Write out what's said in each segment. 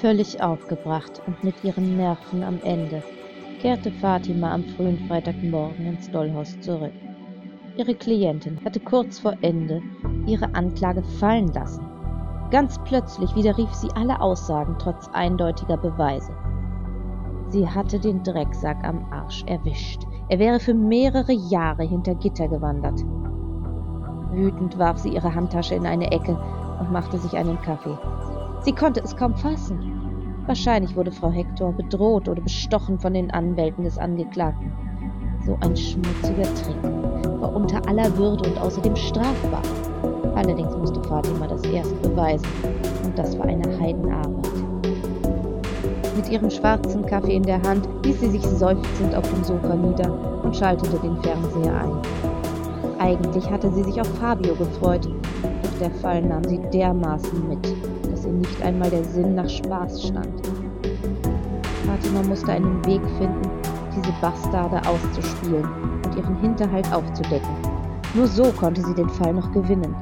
Völlig aufgebracht und mit ihren Nerven am Ende kehrte Fatima am frühen Freitagmorgen ins Dollhaus zurück. Ihre Klientin hatte kurz vor Ende ihre Anklage fallen lassen. Ganz plötzlich widerrief sie alle Aussagen trotz eindeutiger Beweise. Sie hatte den Drecksack am Arsch erwischt. Er wäre für mehrere Jahre hinter Gitter gewandert. Wütend warf sie ihre Handtasche in eine Ecke und machte sich einen Kaffee. Sie konnte es kaum fassen. Wahrscheinlich wurde Frau Hector bedroht oder bestochen von den Anwälten des Angeklagten. So ein schmutziger Trick war unter aller Würde und außerdem strafbar. Allerdings musste Fatima das erst beweisen, und das war eine Heidenarbeit. Mit ihrem schwarzen Kaffee in der Hand ließ sie sich seufzend auf dem Sofa nieder und schaltete den Fernseher ein. Eigentlich hatte sie sich auf Fabio gefreut, doch der Fall nahm sie dermaßen mit, ihr nicht einmal der Sinn nach Spaß stand. Fatima musste einen Weg finden, diese Bastarde auszuspielen und ihren Hinterhalt aufzudecken. Nur so konnte sie den Fall noch gewinnen.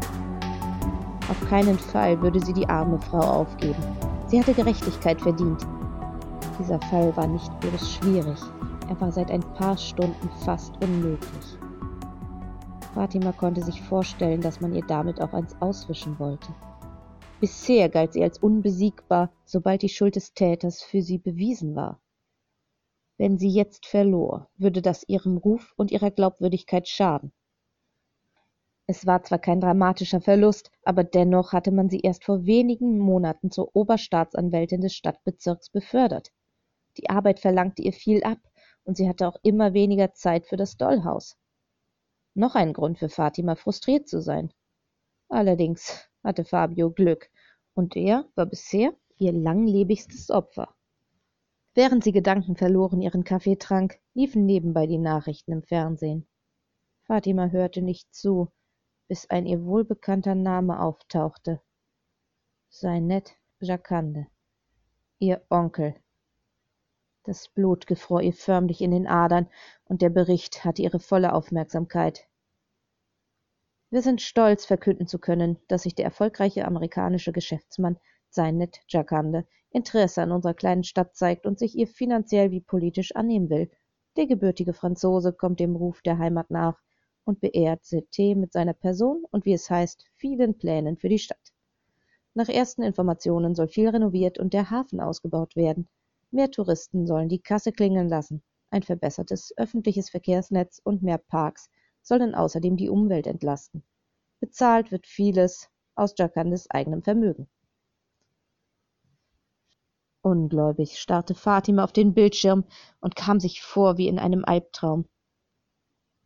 Auf keinen Fall würde sie die arme Frau aufgeben. Sie hatte Gerechtigkeit verdient. Dieser Fall war nicht bloß schwierig, er war seit ein paar Stunden fast unmöglich. Fatima konnte sich vorstellen, dass man ihr damit auch eins auswischen wollte. Bisher galt sie als unbesiegbar, sobald die Schuld des Täters für sie bewiesen war. Wenn sie jetzt verlor, würde das ihrem Ruf und ihrer Glaubwürdigkeit schaden. Es war zwar kein dramatischer Verlust, aber dennoch hatte man sie erst vor wenigen Monaten zur Oberstaatsanwältin des Stadtbezirks befördert. Die Arbeit verlangte ihr viel ab, und sie hatte auch immer weniger Zeit für das Dollhaus. Noch ein Grund für Fatima, frustriert zu sein. Allerdings hatte Fabio Glück, und er war bisher ihr langlebigstes Opfer. Während sie gedankenverloren ihren Kaffee trank, liefen nebenbei die Nachrichten im Fernsehen. Fatima hörte nicht zu, bis ein ihr wohlbekannter Name auftauchte. Seinet Jacande, ihr Onkel. Das Blut gefror ihr förmlich in den Adern, und der Bericht hatte ihre volle Aufmerksamkeit. Wir sind stolz, verkünden zu können, dass sich der erfolgreiche amerikanische Geschäftsmann Zainet Jacande Interesse an unserer kleinen Stadt zeigt und sich ihr finanziell wie politisch annehmen will. Der gebürtige Franzose kommt dem Ruf der Heimat nach und beehrt CT mit seiner Person und wie es heißt, vielen Plänen für die Stadt. Nach ersten Informationen soll viel renoviert und der Hafen ausgebaut werden. Mehr Touristen sollen die Kasse klingeln lassen. Ein verbessertes öffentliches Verkehrsnetz und mehr Parks sollen außerdem die Umwelt entlasten. Bezahlt wird vieles aus Jacandes eigenem Vermögen. Ungläubig starrte Fatima auf den Bildschirm und kam sich vor wie in einem Albtraum.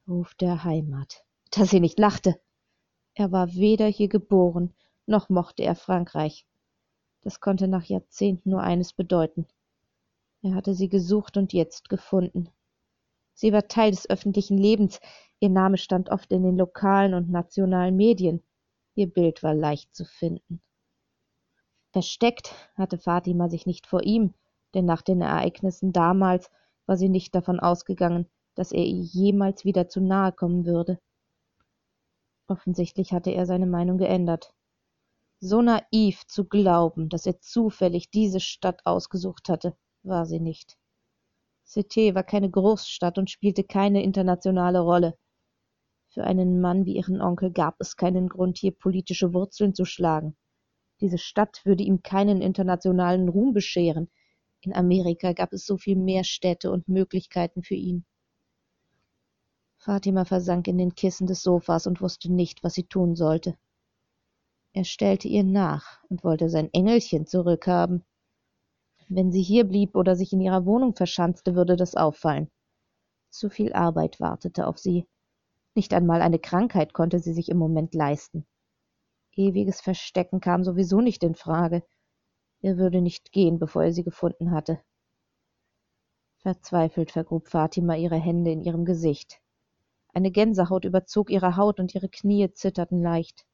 Ruf der Heimat. Dass sie nicht lachte. Er war weder hier geboren, noch mochte er Frankreich. Das konnte nach Jahrzehnten nur eines bedeuten. Er hatte sie gesucht und jetzt gefunden. Sie war Teil des öffentlichen Lebens, Ihr Name stand oft in den lokalen und nationalen Medien. Ihr Bild war leicht zu finden. Versteckt hatte Fatima sich nicht vor ihm, denn nach den Ereignissen damals war sie nicht davon ausgegangen, dass er ihr jemals wieder zu nahe kommen würde. Offensichtlich hatte er seine Meinung geändert. So naiv zu glauben, dass er zufällig diese Stadt ausgesucht hatte, war sie nicht. Cité war keine Großstadt und spielte keine internationale Rolle. Für einen Mann wie ihren Onkel gab es keinen Grund, hier politische Wurzeln zu schlagen. Diese Stadt würde ihm keinen internationalen Ruhm bescheren. In Amerika gab es so viel mehr Städte und Möglichkeiten für ihn. Fatima versank in den Kissen des Sofas und wusste nicht, was sie tun sollte. Er stellte ihr nach und wollte sein Engelchen zurückhaben. Wenn sie hier blieb oder sich in ihrer Wohnung verschanzte, würde das auffallen. Zu viel Arbeit wartete auf sie. Nicht einmal eine Krankheit konnte sie sich im Moment leisten. Ewiges Verstecken kam sowieso nicht in Frage. Er würde nicht gehen, bevor er sie gefunden hatte. Verzweifelt vergrub Fatima ihre Hände in ihrem Gesicht. Eine Gänsehaut überzog ihre Haut und ihre Knie zitterten leicht.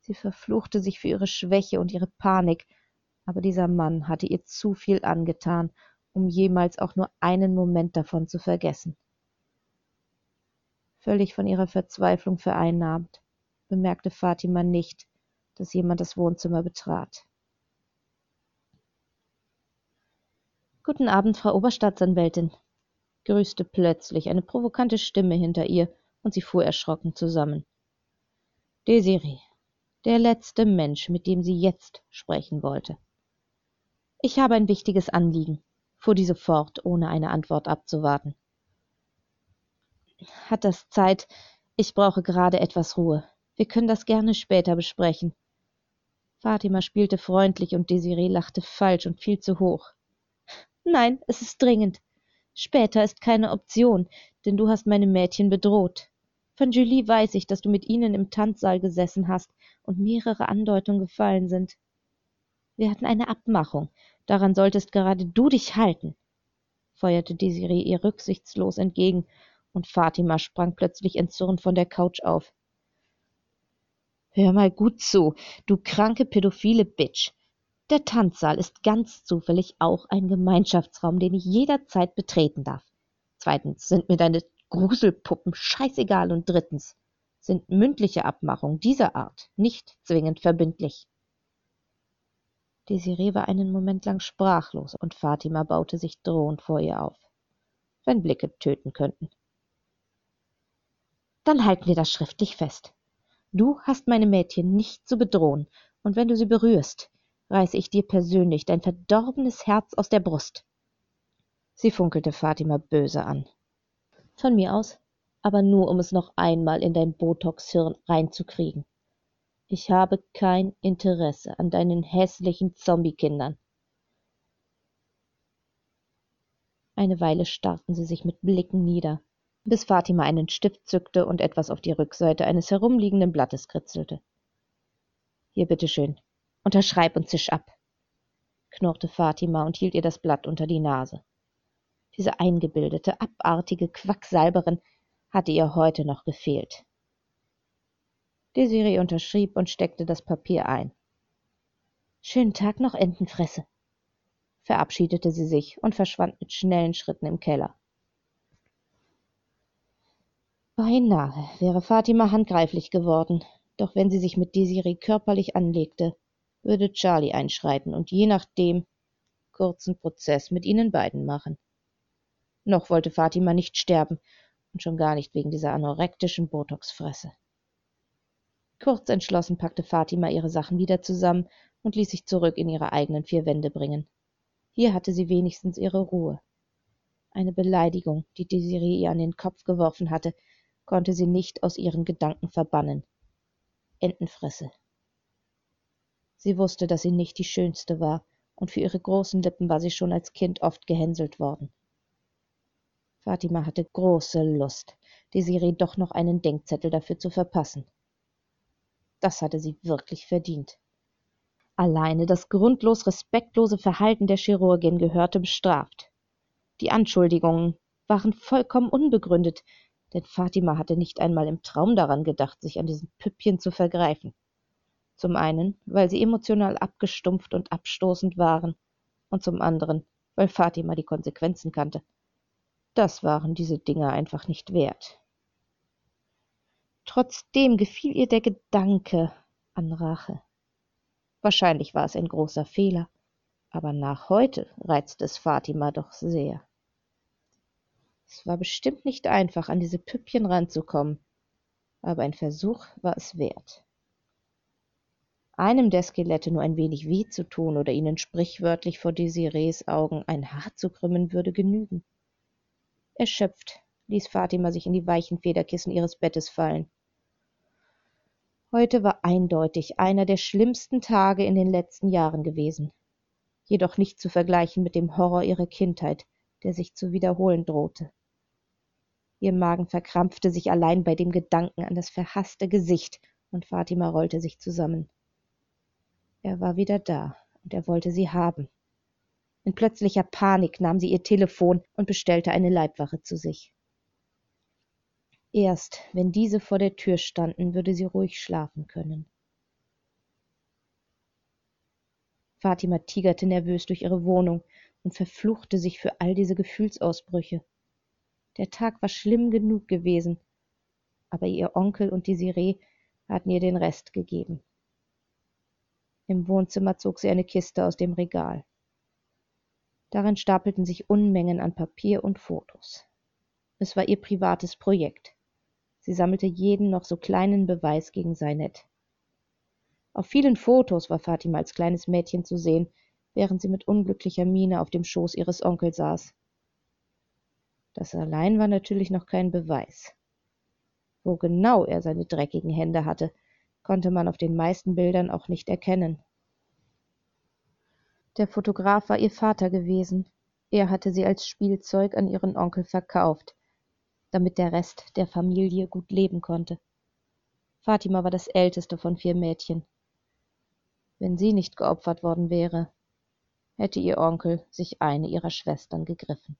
Sie verfluchte sich für ihre Schwäche und ihre Panik, aber dieser Mann hatte ihr zu viel angetan, um jemals auch nur einen Moment davon zu vergessen. Völlig von ihrer Verzweiflung vereinnahmt, bemerkte Fatima nicht, dass jemand das Wohnzimmer betrat. Guten Abend, Frau Oberstaatsanwältin, grüßte plötzlich eine provokante Stimme hinter ihr, und sie fuhr erschrocken zusammen. Desiree, der letzte Mensch, mit dem sie jetzt sprechen wollte. Ich habe ein wichtiges Anliegen, fuhr diese fort, ohne eine Antwort abzuwarten. Hat das Zeit? Ich brauche gerade etwas Ruhe. Wir können das gerne später besprechen. Fatima spielte freundlich und Desiree lachte falsch und viel zu hoch. Nein, es ist dringend. Später ist keine Option, denn du hast meine Mädchen bedroht. Von Julie weiß ich, dass du mit ihnen im Tanzsaal gesessen hast und mehrere Andeutungen gefallen sind. Wir hatten eine Abmachung. Daran solltest gerade du dich halten, feuerte Desiree ihr rücksichtslos entgegen, und Fatima sprang plötzlich entzürnt von der Couch auf. Hör mal gut zu, du kranke pädophile Bitch. Der Tanzsaal ist ganz zufällig auch ein Gemeinschaftsraum, den ich jederzeit betreten darf. Zweitens sind mir deine Gruselpuppen scheißegal und drittens sind mündliche Abmachungen dieser Art nicht zwingend verbindlich. Desiree war einen Moment lang sprachlos und Fatima baute sich drohend vor ihr auf. Wenn Blicke töten könnten. Dann halten wir das schriftlich fest. Du hast meine Mädchen nicht zu bedrohen, und wenn du sie berührst, reiße ich dir persönlich dein verdorbenes Herz aus der Brust. Sie funkelte Fatima böse an. Von mir aus, aber nur um es noch einmal in dein Botox-Hirn reinzukriegen. Ich habe kein Interesse an deinen hässlichen Zombie-Kindern. Eine Weile starrten sie sich mit Blicken nieder, bis Fatima einen Stift zückte und etwas auf die Rückseite eines herumliegenden Blattes kritzelte. Hier bitteschön, Unterschreib und zisch ab, knurrte Fatima und hielt ihr das Blatt unter die Nase. Diese eingebildete, abartige Quacksalberin hatte ihr heute noch gefehlt. Desiree unterschrieb und steckte das Papier ein. Schönen Tag noch, Entenfresse, verabschiedete sie sich und verschwand mit schnellen Schritten im Keller. Beinahe wäre Fatima handgreiflich geworden, doch wenn sie sich mit Desiree körperlich anlegte, würde Charlie einschreiten und je nachdem kurzen Prozess mit ihnen beiden machen. Noch wollte Fatima nicht sterben und schon gar nicht wegen dieser anorektischen Botoxfresse. Kurz entschlossen packte Fatima ihre Sachen wieder zusammen und ließ sich zurück in ihre eigenen vier Wände bringen. Hier hatte sie wenigstens ihre Ruhe. Eine Beleidigung, die Desiree ihr an den Kopf geworfen hatte, konnte sie nicht aus ihren Gedanken verbannen. Entenfresse, Sie wusste, dass sie nicht die schönste war, und für ihre großen Lippen war sie schon als Kind oft gehänselt worden. Fatima hatte große Lust, Desiree doch noch einen Denkzettel dafür zu verpassen. Das hatte sie wirklich verdient. Alleine das grundlos respektlose Verhalten der Chirurgin gehörte bestraft. Die Anschuldigungen waren vollkommen unbegründet, denn Fatima hatte nicht einmal im Traum daran gedacht, sich an diesen Püppchen zu vergreifen. Zum einen, weil sie emotional abgestumpft und abstoßend waren, und zum anderen, weil Fatima die Konsequenzen kannte. Das waren diese Dinge einfach nicht wert. Trotzdem gefiel ihr der Gedanke an Rache. Wahrscheinlich war es ein großer Fehler, aber nach heute reizte es Fatima doch sehr. Es war bestimmt nicht einfach, an diese Püppchen ranzukommen, aber ein Versuch war es wert einem der Skelette nur ein wenig weh zu tun oder ihnen sprichwörtlich vor Desirees Augen ein Haar zu krümmen, würde genügen. Erschöpft ließ Fatima sich in die weichen Federkissen ihres Bettes fallen. Heute war eindeutig einer der schlimmsten Tage in den letzten Jahren gewesen, jedoch nicht zu vergleichen mit dem Horror ihrer Kindheit, der sich zu wiederholen drohte. Ihr Magen verkrampfte sich allein bei dem Gedanken an das verhaßte Gesicht, und Fatima rollte sich zusammen. Er war wieder da, und er wollte sie haben. In plötzlicher Panik nahm sie ihr Telefon und bestellte eine Leibwache zu sich. Erst wenn diese vor der Tür standen, würde sie ruhig schlafen können. Fatima tigerte nervös durch ihre Wohnung und verfluchte sich für all diese Gefühlsausbrüche. Der Tag war schlimm genug gewesen, aber ihr Onkel und Desiree hatten ihr den Rest gegeben. Im Wohnzimmer zog sie eine Kiste aus dem Regal. Darin stapelten sich Unmengen an Papier und Fotos. Es war ihr privates Projekt. Sie sammelte jeden noch so kleinen Beweis gegen Seinet. Auf vielen Fotos war Fatima als kleines Mädchen zu sehen, während sie mit unglücklicher Miene auf dem Schoß ihres Onkels saß. Das allein war natürlich noch kein Beweis. Wo genau er seine dreckigen Hände hatte, konnte man auf den meisten Bildern auch nicht erkennen. Der Fotograf war ihr Vater gewesen. Er hatte sie als Spielzeug an ihren Onkel verkauft, damit der Rest der Familie gut leben konnte. Fatima war das älteste von vier Mädchen. Wenn sie nicht geopfert worden wäre, hätte ihr Onkel sich eine ihrer Schwestern gegriffen.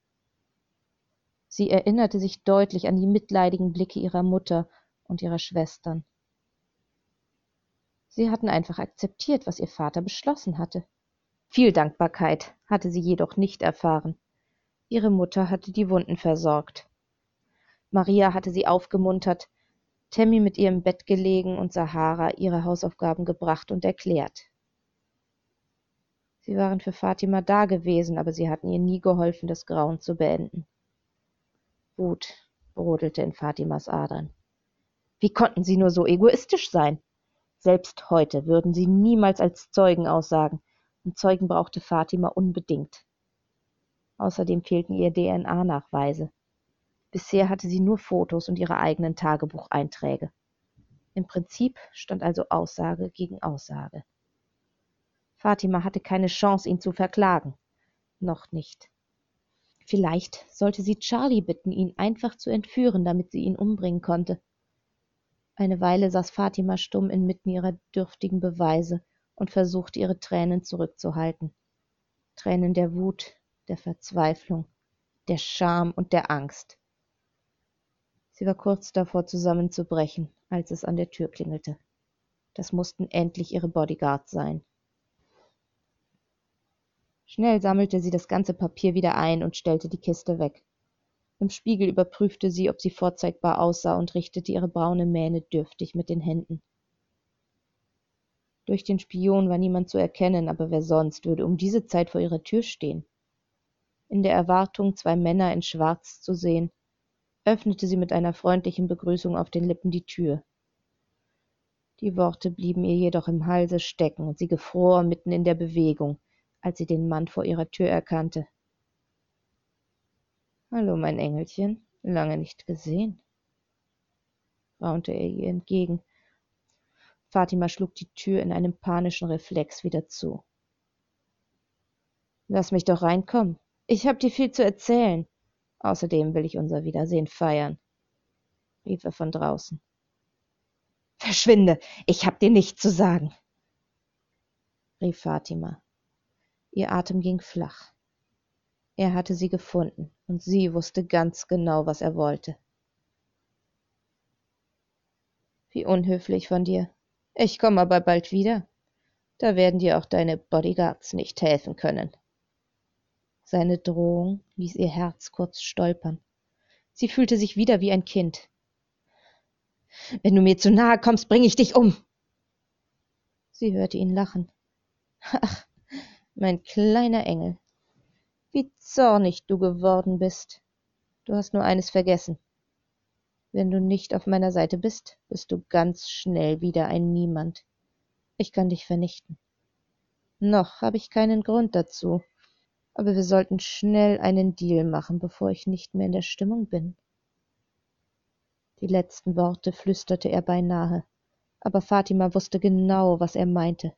Sie erinnerte sich deutlich an die mitleidigen Blicke ihrer Mutter und ihrer Schwestern. Sie hatten einfach akzeptiert, was ihr Vater beschlossen hatte. Viel Dankbarkeit hatte sie jedoch nicht erfahren. Ihre Mutter hatte die Wunden versorgt. Maria hatte sie aufgemuntert, Tammy mit ihr im Bett gelegen und Sahara ihre Hausaufgaben gebracht und erklärt. Sie waren für Fatima da gewesen, aber sie hatten ihr nie geholfen, das Grauen zu beenden. Wut brodelte in Fatimas Adern. Wie konnten sie nur so egoistisch sein? Selbst heute würden sie niemals als Zeugen aussagen, und Zeugen brauchte Fatima unbedingt. Außerdem fehlten ihr DNA-Nachweise. Bisher hatte sie nur Fotos und ihre eigenen Tagebucheinträge. Im Prinzip stand also Aussage gegen Aussage. Fatima hatte keine Chance, ihn zu verklagen. Noch nicht. Vielleicht sollte sie Charlie bitten, ihn einfach zu entführen, damit sie ihn umbringen konnte. Eine Weile saß Fatima stumm inmitten ihrer dürftigen Beweise und versuchte ihre Tränen zurückzuhalten. Tränen der Wut, der Verzweiflung, der Scham und der Angst. Sie war kurz davor zusammenzubrechen, als es an der Tür klingelte. Das mussten endlich ihre Bodyguards sein. Schnell sammelte sie das ganze Papier wieder ein und stellte die Kiste weg. Im Spiegel überprüfte sie, ob sie vorzeigbar aussah und richtete ihre braune Mähne dürftig mit den Händen. Durch den Spion war niemand zu erkennen, aber wer sonst würde um diese Zeit vor ihrer Tür stehen? In der Erwartung, zwei Männer in Schwarz zu sehen, öffnete sie mit einer freundlichen Begrüßung auf den Lippen die Tür. Die Worte blieben ihr jedoch im Halse stecken, und sie gefror mitten in der Bewegung, als sie den Mann vor ihrer Tür erkannte. Hallo, mein Engelchen, lange nicht gesehen, raunte er ihr entgegen. Fatima schlug die Tür in einem panischen Reflex wieder zu. Lass mich doch reinkommen. Ich hab dir viel zu erzählen. Außerdem will ich unser Wiedersehen feiern, rief er von draußen. Verschwinde, ich hab dir nichts zu sagen, rief Fatima. Ihr Atem ging flach. Er hatte sie gefunden, und sie wusste ganz genau, was er wollte. Wie unhöflich von dir. Ich komme aber bald wieder. Da werden dir auch deine Bodyguards nicht helfen können. Seine Drohung ließ ihr Herz kurz stolpern. Sie fühlte sich wieder wie ein Kind. Wenn du mir zu nahe kommst, bringe ich dich um. Sie hörte ihn lachen. Ach, mein kleiner Engel, wie zornig du geworden bist. Du hast nur eines vergessen. Wenn du nicht auf meiner Seite bist, bist du ganz schnell wieder ein Niemand. Ich kann dich vernichten. Noch habe ich keinen Grund dazu, aber wir sollten schnell einen Deal machen, bevor ich nicht mehr in der Stimmung bin. Die letzten Worte flüsterte er beinahe, aber Fatima wusste genau, was er meinte.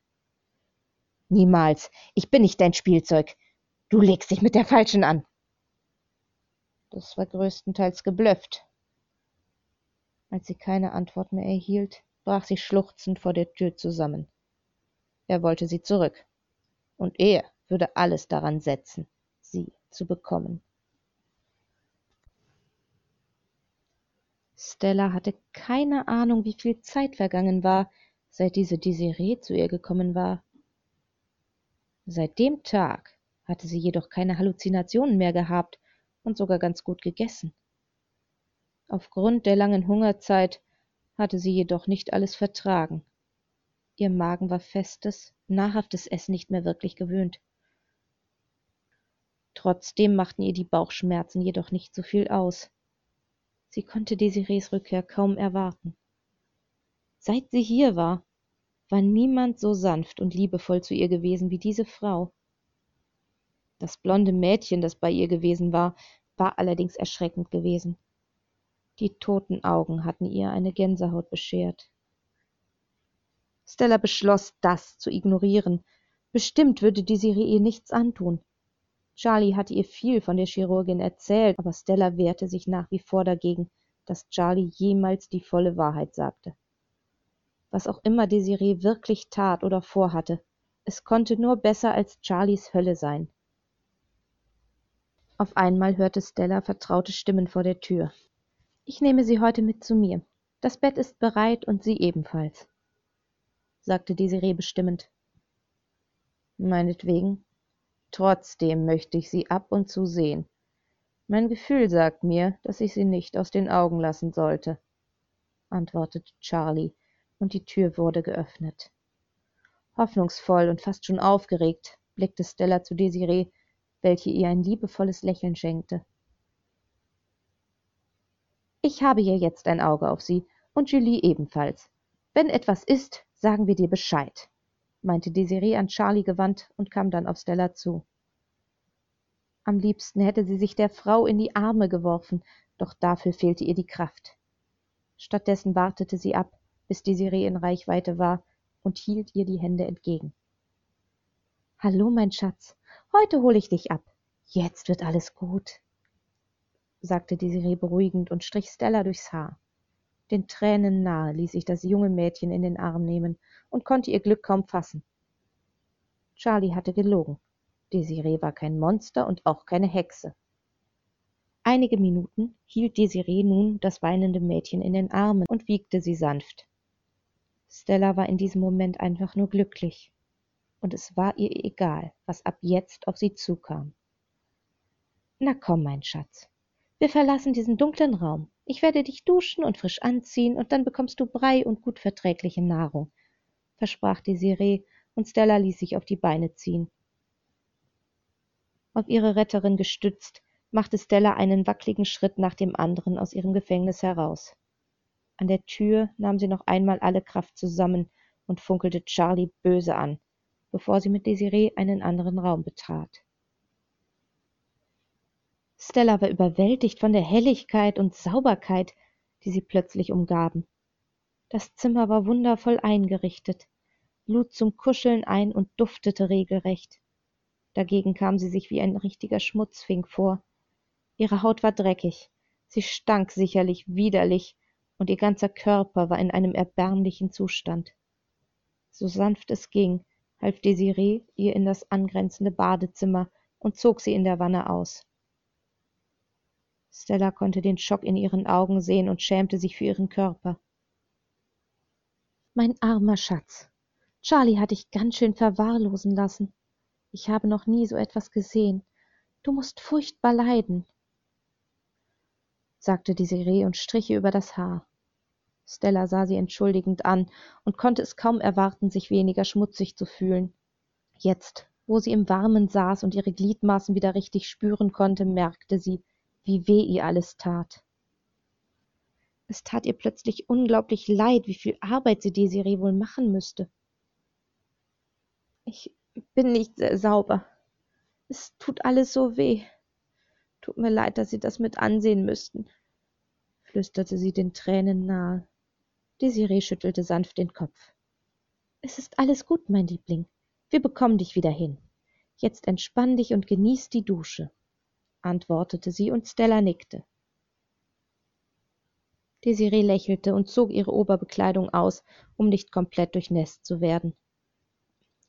Niemals. Ich bin nicht dein Spielzeug. Du legst dich mit der Falschen an. Das war größtenteils geblufft. Als sie keine Antwort mehr erhielt, brach sie schluchzend vor der Tür zusammen. Er wollte sie zurück. Und er würde alles daran setzen, sie zu bekommen. Stella hatte keine Ahnung, wie viel Zeit vergangen war, seit diese Desiree zu ihr gekommen war. Seit dem Tag hatte sie jedoch keine Halluzinationen mehr gehabt und sogar ganz gut gegessen. Aufgrund der langen Hungerzeit hatte sie jedoch nicht alles vertragen. Ihr Magen war festes, nahrhaftes Essen nicht mehr wirklich gewöhnt. Trotzdem machten ihr die Bauchschmerzen jedoch nicht so viel aus. Sie konnte Desirees Rückkehr kaum erwarten. Seit sie hier war, war niemand so sanft und liebevoll zu ihr gewesen wie diese Frau. Das blonde Mädchen, das bei ihr gewesen war, war allerdings erschreckend gewesen. Die toten Augen hatten ihr eine Gänsehaut beschert. Stella beschloss, das zu ignorieren. Bestimmt würde Desiree ihr nichts antun. Charlie hatte ihr viel von der Chirurgin erzählt, aber Stella wehrte sich nach wie vor dagegen, dass Charlie jemals die volle Wahrheit sagte. Was auch immer Desiree wirklich tat oder vorhatte, es konnte nur besser als Charlies Hölle sein. Auf einmal hörte Stella vertraute Stimmen vor der Tür. Ich nehme Sie heute mit zu mir. Das Bett ist bereit und Sie ebenfalls sagte Desiree bestimmend. Meinetwegen. Trotzdem möchte ich sie ab und zu sehen. Mein Gefühl sagt mir, dass ich sie nicht aus den Augen lassen sollte, antwortete Charlie, und die Tür wurde geöffnet. Hoffnungsvoll und fast schon aufgeregt blickte Stella zu Desiree, welche ihr ein liebevolles Lächeln schenkte. Ich habe hier jetzt ein Auge auf Sie und Julie ebenfalls. Wenn etwas ist, sagen wir dir Bescheid, meinte Desiree an Charlie gewandt und kam dann auf Stella zu. Am liebsten hätte sie sich der Frau in die Arme geworfen, doch dafür fehlte ihr die Kraft. Stattdessen wartete sie ab, bis Desiree in Reichweite war und hielt ihr die Hände entgegen. Hallo, mein Schatz, heute hole ich dich ab. Jetzt wird alles gut, sagte Desiree beruhigend und strich Stella durchs Haar. Den Tränen nahe ließ sich das junge Mädchen in den Arm nehmen und konnte ihr Glück kaum fassen. Charlie hatte gelogen. Desiree war kein Monster und auch keine Hexe. Einige Minuten hielt Desiree nun das weinende Mädchen in den Armen und wiegte sie sanft. Stella war in diesem Moment einfach nur glücklich, und es war ihr egal, was ab jetzt auf sie zukam. Na komm, mein Schatz, wir verlassen diesen dunklen Raum. Ich werde dich duschen und frisch anziehen, und dann bekommst du Brei und gut verträgliche Nahrung, versprach Desiree, und Stella ließ sich auf die Beine ziehen. Auf ihre Retterin gestützt, machte Stella einen wackligen Schritt nach dem anderen aus ihrem Gefängnis heraus. An der Tür nahm sie noch einmal alle Kraft zusammen und funkelte Charlie böse an, bevor sie mit Desiree einen anderen Raum betrat. Stella war überwältigt von der Helligkeit und Sauberkeit, die sie plötzlich umgaben. Das Zimmer war wundervoll eingerichtet, lud zum Kuscheln ein und duftete regelrecht. Dagegen kam sie sich wie ein richtiger Schmutzfink vor. Ihre Haut war dreckig, sie stank sicherlich widerlich, und ihr ganzer Körper war in einem erbärmlichen Zustand. So sanft es ging, half Desiree ihr in das angrenzende Badezimmer und zog sie in der Wanne aus. Stella konnte den Schock in ihren Augen sehen und schämte sich für ihren Körper. Mein armer Schatz. Charlie hat dich ganz schön verwahrlosen lassen. Ich habe noch nie so etwas gesehen. Du musst furchtbar leiden, sagte Desiree und strich ihr über das Haar. Stella sah sie entschuldigend an und konnte es kaum erwarten, sich weniger schmutzig zu fühlen. Jetzt, wo sie im Warmen saß und ihre Gliedmaßen wieder richtig spüren konnte, merkte sie, wie weh ihr alles tat. Es tat ihr plötzlich unglaublich leid, wie viel Arbeit sie Desiree wohl machen müsste. Ich bin nicht sehr sauber. Es tut alles so weh. Tut mir leid, dass Sie das mit ansehen müssten, flüsterte sie den Tränen nahe. Desiree schüttelte sanft den Kopf. Es ist alles gut, mein Liebling. Wir bekommen dich wieder hin. Jetzt entspann dich und genieß die Dusche antwortete sie, und Stella nickte. Desiree lächelte und zog ihre Oberbekleidung aus, um nicht komplett durchnässt zu werden.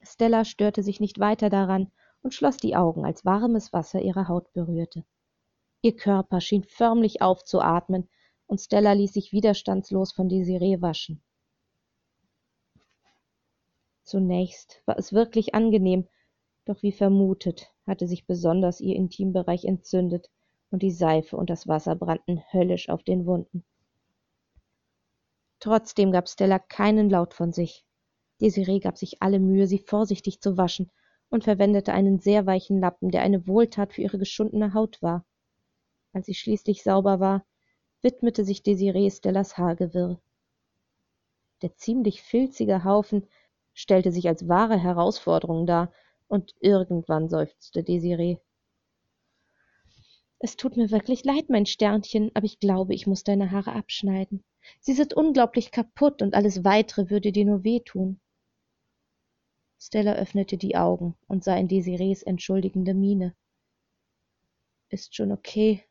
Stella störte sich nicht weiter daran und schloss die Augen, als warmes Wasser ihre Haut berührte. Ihr Körper schien förmlich aufzuatmen, und Stella ließ sich widerstandslos von Desiree waschen. Zunächst war es wirklich angenehm, doch wie vermutet hatte sich besonders ihr Intimbereich entzündet, und die Seife und das Wasser brannten höllisch auf den Wunden. Trotzdem gab Stella keinen Laut von sich. Desiree gab sich alle Mühe, sie vorsichtig zu waschen, und verwendete einen sehr weichen Lappen, der eine Wohltat für ihre geschundene Haut war. Als sie schließlich sauber war, widmete sich Desiree Stellas Haargewirr. Der ziemlich filzige Haufen stellte sich als wahre Herausforderung dar, und irgendwann seufzte Desiree. Es tut mir wirklich leid, mein Sternchen, aber ich glaube, ich muss deine Haare abschneiden. Sie sind unglaublich kaputt und alles weitere würde dir nur wehtun. Stella öffnete die Augen und sah in Desirees entschuldigende Miene. Ist schon okay.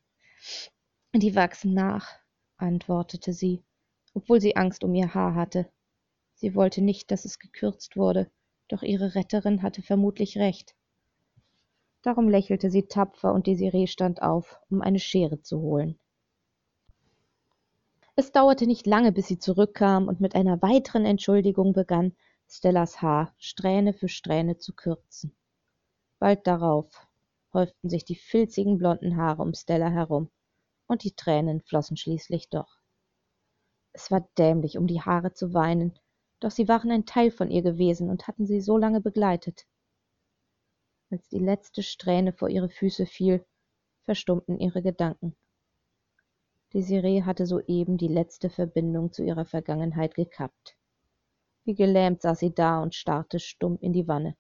Die wachsen nach, antwortete sie, obwohl sie Angst um ihr Haar hatte. Sie wollte nicht, dass es gekürzt wurde, doch ihre Retterin hatte vermutlich recht. Darum lächelte sie tapfer und Desiree stand auf, um eine Schere zu holen. Es dauerte nicht lange, bis sie zurückkam und mit einer weiteren Entschuldigung begann, Stellas Haar Strähne für Strähne zu kürzen. Bald darauf häuften sich die filzigen blonden Haare um Stella herum, und die Tränen flossen schließlich doch. Es war dämlich, um die Haare zu weinen, doch sie waren ein Teil von ihr gewesen und hatten sie so lange begleitet. Als die letzte Strähne vor ihre Füße fiel, verstummten ihre Gedanken. Desiree hatte soeben die letzte Verbindung zu ihrer Vergangenheit gekappt. Wie gelähmt saß sie da und starrte stumm in die Wanne.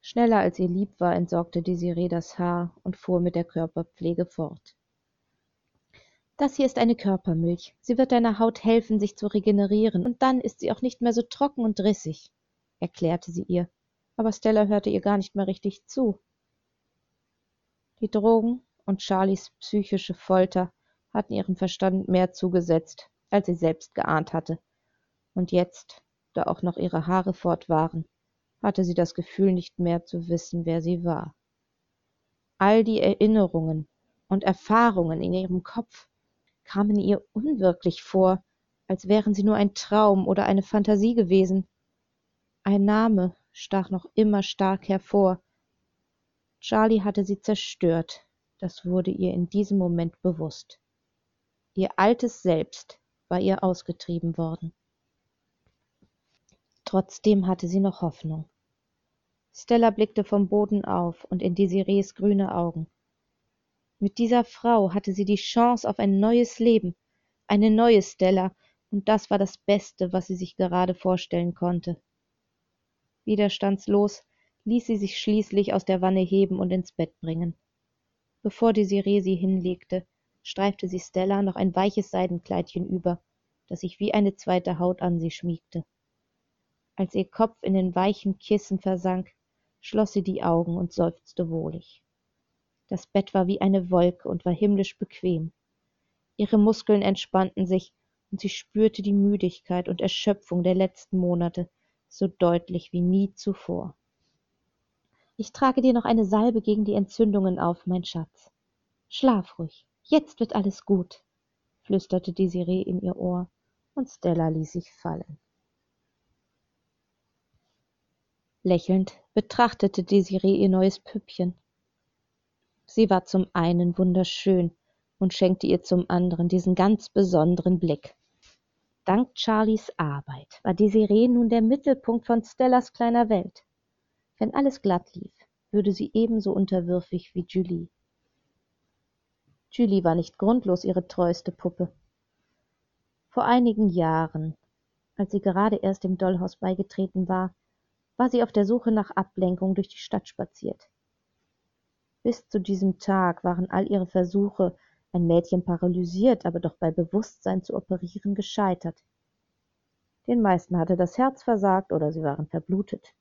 Schneller als ihr lieb war, entsorgte Desiree das Haar und fuhr mit der Körperpflege fort. Das hier ist eine Körpermilch. Sie wird deiner Haut helfen, sich zu regenerieren, und dann ist sie auch nicht mehr so trocken und rissig, erklärte sie ihr. Aber Stella hörte ihr gar nicht mehr richtig zu. Die Drogen und Charlies psychische Folter hatten ihrem Verstand mehr zugesetzt, als sie selbst geahnt hatte und jetzt, da auch noch ihre Haare fort waren, hatte sie das Gefühl nicht mehr zu wissen, wer sie war. All die Erinnerungen und Erfahrungen in ihrem Kopf kamen ihr unwirklich vor, als wären sie nur ein Traum oder eine Fantasie gewesen. Ein Name stach noch immer stark hervor. Charlie hatte sie zerstört, das wurde ihr in diesem Moment bewusst. Ihr altes Selbst war ihr ausgetrieben worden. Trotzdem hatte sie noch Hoffnung. Stella blickte vom Boden auf und in Desirees grüne Augen. Mit dieser Frau hatte sie die Chance auf ein neues Leben, eine neue Stella, und das war das Beste, was sie sich gerade vorstellen konnte. Widerstandslos ließ sie sich schließlich aus der Wanne heben und ins Bett bringen. Bevor Desiree sie hinlegte, streifte sie Stella noch ein weiches Seidenkleidchen über, das sich wie eine zweite Haut an sie schmiegte. Als ihr Kopf in den weichen Kissen versank, schloss sie die Augen und seufzte wohlig. Das Bett war wie eine Wolke und war himmlisch bequem. Ihre Muskeln entspannten sich, und sie spürte die Müdigkeit und Erschöpfung der letzten Monate so deutlich wie nie zuvor. Ich trage dir noch eine Salbe gegen die Entzündungen auf, mein Schatz. Schlaf ruhig, jetzt wird alles gut, flüsterte Desiree in ihr Ohr, und Stella ließ sich fallen. Lächelnd betrachtete Desiree ihr neues Püppchen. Sie war zum einen wunderschön und schenkte ihr zum anderen diesen ganz besonderen Blick. Dank Charlies Arbeit war Desiree nun der Mittelpunkt von Stellas kleiner Welt. Wenn alles glatt lief, würde sie ebenso unterwürfig wie Julie. Julie war nicht grundlos ihre treueste Puppe. Vor einigen Jahren, als sie gerade erst dem Dollhaus beigetreten war, war sie auf der Suche nach Ablenkung durch die Stadt spaziert. Bis zu diesem Tag waren all ihre Versuche, ein Mädchen paralysiert, aber doch bei Bewusstsein zu operieren, gescheitert. Den meisten hatte das Herz versagt oder sie waren verblutet.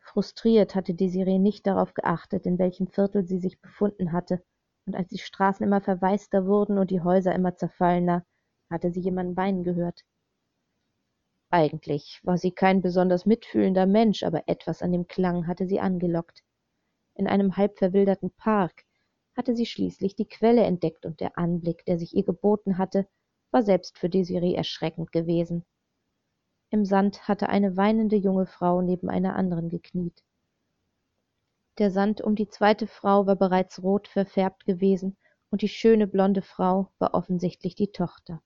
Frustriert hatte Desiree nicht darauf geachtet, in welchem Viertel sie sich befunden hatte, und als die Straßen immer verwaister wurden und die Häuser immer zerfallener, hatte sie jemanden weinen gehört. Eigentlich war sie kein besonders mitfühlender Mensch, aber etwas an dem Klang hatte sie angelockt. In einem halb verwilderten Park hatte sie schließlich die Quelle entdeckt, und der Anblick, der sich ihr geboten hatte, war selbst für Desiree erschreckend gewesen. Im Sand hatte eine weinende junge Frau neben einer anderen gekniet. Der Sand um die zweite Frau war bereits rot verfärbt gewesen, und die schöne blonde Frau war offensichtlich die Tochter.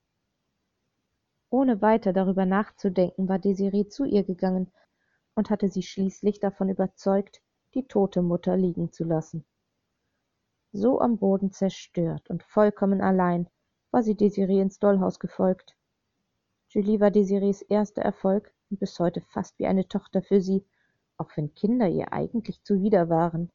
Ohne weiter darüber nachzudenken, war Desiree zu ihr gegangen und hatte sie schließlich davon überzeugt, die tote Mutter liegen zu lassen. So am Boden zerstört und vollkommen allein war sie Desiree ins Dollhaus gefolgt. Julie war Desirees erster Erfolg und bis heute fast wie eine Tochter für sie, auch wenn Kinder ihr eigentlich zuwider waren.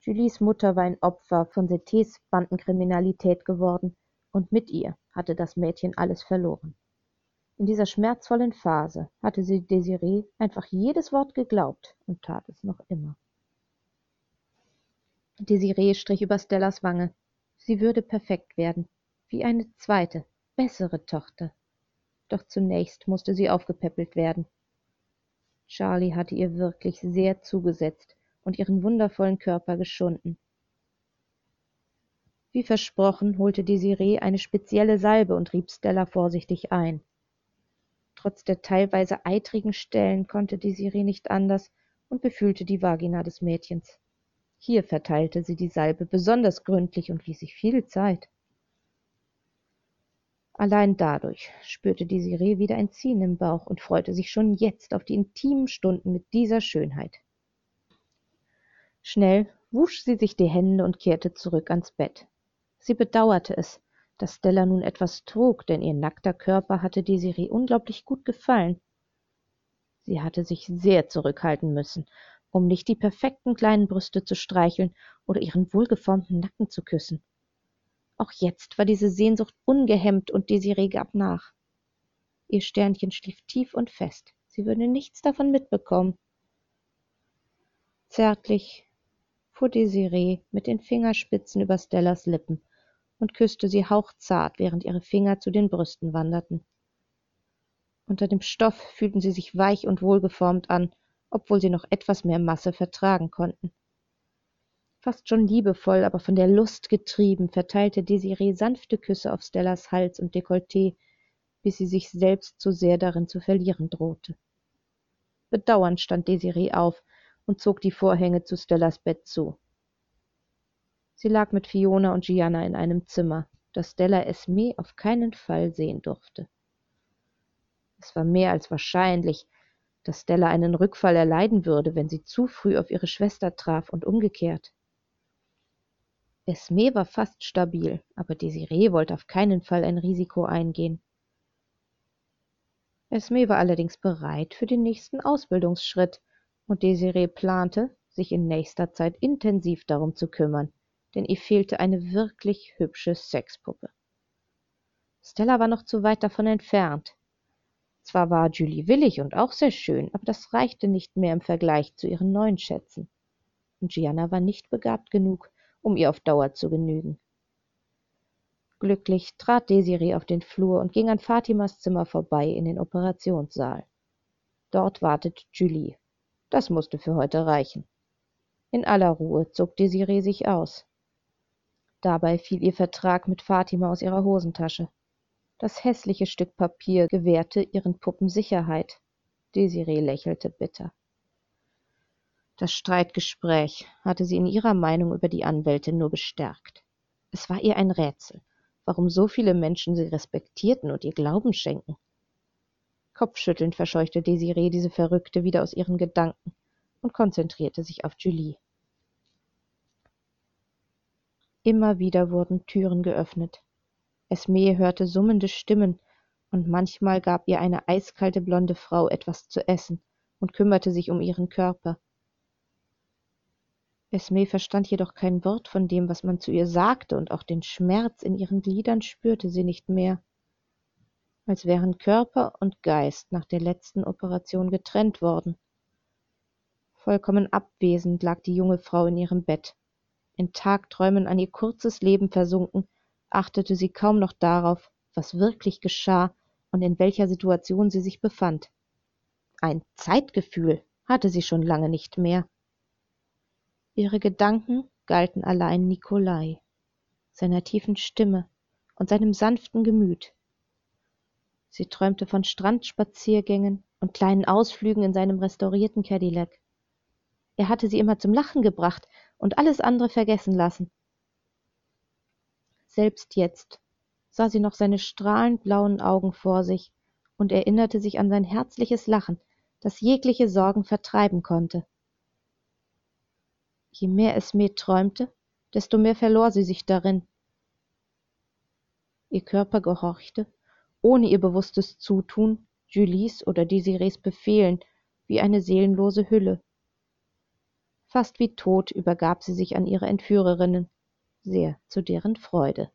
Julies Mutter war ein Opfer von Setés Bandenkriminalität geworden, und mit ihr hatte das Mädchen alles verloren. In dieser schmerzvollen Phase hatte sie Desiree einfach jedes Wort geglaubt und tat es noch immer. Desiree strich über Stellas Wange. Sie würde perfekt werden, wie eine zweite, bessere Tochter. Doch zunächst musste sie aufgepäppelt werden. Charlie hatte ihr wirklich sehr zugesetzt und ihren wundervollen Körper geschunden. Wie versprochen holte Desiree eine spezielle Salbe und rieb Stella vorsichtig ein. Trotz der teilweise eitrigen Stellen konnte Desiree nicht anders und befühlte die Vagina des Mädchens. Hier verteilte sie die Salbe besonders gründlich und ließ sich viel Zeit. Allein dadurch spürte Desiree wieder ein Ziehen im Bauch und freute sich schon jetzt auf die intimen Stunden mit dieser Schönheit. Schnell wusch sie sich die Hände und kehrte zurück ans Bett. Sie bedauerte es, dass Stella nun etwas trug, denn ihr nackter Körper hatte Desiree unglaublich gut gefallen. Sie hatte sich sehr zurückhalten müssen, um nicht die perfekten kleinen Brüste zu streicheln oder ihren wohlgeformten Nacken zu küssen. Auch jetzt war diese Sehnsucht ungehemmt und Desiree gab nach. Ihr Sternchen schlief tief und fest. Sie würde nichts davon mitbekommen. Zärtlich fuhr Desiree mit den Fingerspitzen über Stellas Lippen und küsste sie hauchzart, während ihre Finger zu den Brüsten wanderten. Unter dem Stoff fühlten sie sich weich und wohlgeformt an, obwohl sie noch etwas mehr Masse vertragen konnten. Fast schon liebevoll, aber von der Lust getrieben, verteilte Desiree sanfte Küsse auf Stellas Hals und Dekolleté, bis sie sich selbst zu sehr darin zu verlieren drohte. Bedauernd stand Desiree auf und zog die Vorhänge zu Stellas Bett zu. Sie lag mit Fiona und Gianna in einem Zimmer, das Stella Esme auf keinen Fall sehen durfte. Es war mehr als wahrscheinlich, dass Stella einen Rückfall erleiden würde, wenn sie zu früh auf ihre Schwester traf und umgekehrt. Esme war fast stabil, aber Desiree wollte auf keinen Fall ein Risiko eingehen. Esme war allerdings bereit für den nächsten Ausbildungsschritt, und Desiree plante, sich in nächster Zeit intensiv darum zu kümmern, denn ihr fehlte eine wirklich hübsche Sexpuppe. Stella war noch zu weit davon entfernt. Zwar war Julie willig und auch sehr schön, aber das reichte nicht mehr im Vergleich zu ihren neuen Schätzen. Und Gianna war nicht begabt genug, um ihr auf Dauer zu genügen. Glücklich trat Desiree auf den Flur und ging an Fatimas Zimmer vorbei in den Operationssaal. Dort wartete Julie. Das musste für heute reichen. In aller Ruhe zog Desiree sich aus. Dabei fiel ihr Vertrag mit Fatima aus ihrer Hosentasche. Das hässliche Stück Papier gewährte ihren Puppen Sicherheit. Desiree lächelte bitter. Das Streitgespräch hatte sie in ihrer Meinung über die Anwältin nur bestärkt. Es war ihr ein Rätsel, warum so viele Menschen sie respektierten und ihr Glauben schenken. Kopfschüttelnd verscheuchte Desiree diese Verrückte wieder aus ihren Gedanken und konzentrierte sich auf Julie. Immer wieder wurden Türen geöffnet. Esme hörte summende Stimmen, und manchmal gab ihr eine eiskalte blonde Frau etwas zu essen und kümmerte sich um ihren Körper. Esme verstand jedoch kein Wort von dem, was man zu ihr sagte, und auch den Schmerz in ihren Gliedern spürte sie nicht mehr, als wären Körper und Geist nach der letzten Operation getrennt worden. Vollkommen abwesend lag die junge Frau in ihrem Bett. In Tagträumen an ihr kurzes Leben versunken, achtete sie kaum noch darauf, was wirklich geschah und in welcher Situation sie sich befand. Ein Zeitgefühl hatte sie schon lange nicht mehr. Ihre Gedanken galten allein Nikolai, seiner tiefen Stimme und seinem sanften Gemüt. Sie träumte von Strandspaziergängen und kleinen Ausflügen in seinem restaurierten Cadillac. Er hatte sie immer zum Lachen gebracht und alles andere vergessen lassen. Selbst jetzt sah sie noch seine strahlend blauen Augen vor sich und erinnerte sich an sein herzliches Lachen, das jegliche Sorgen vertreiben konnte. Je mehr Esme träumte, desto mehr verlor sie sich darin. Ihr Körper gehorchte, ohne ihr bewusstes Zutun, Julies oder Desirees Befehlen, wie eine seelenlose Hülle. Fast wie tot übergab sie sich an ihre Entführerinnen, sehr zu deren Freude.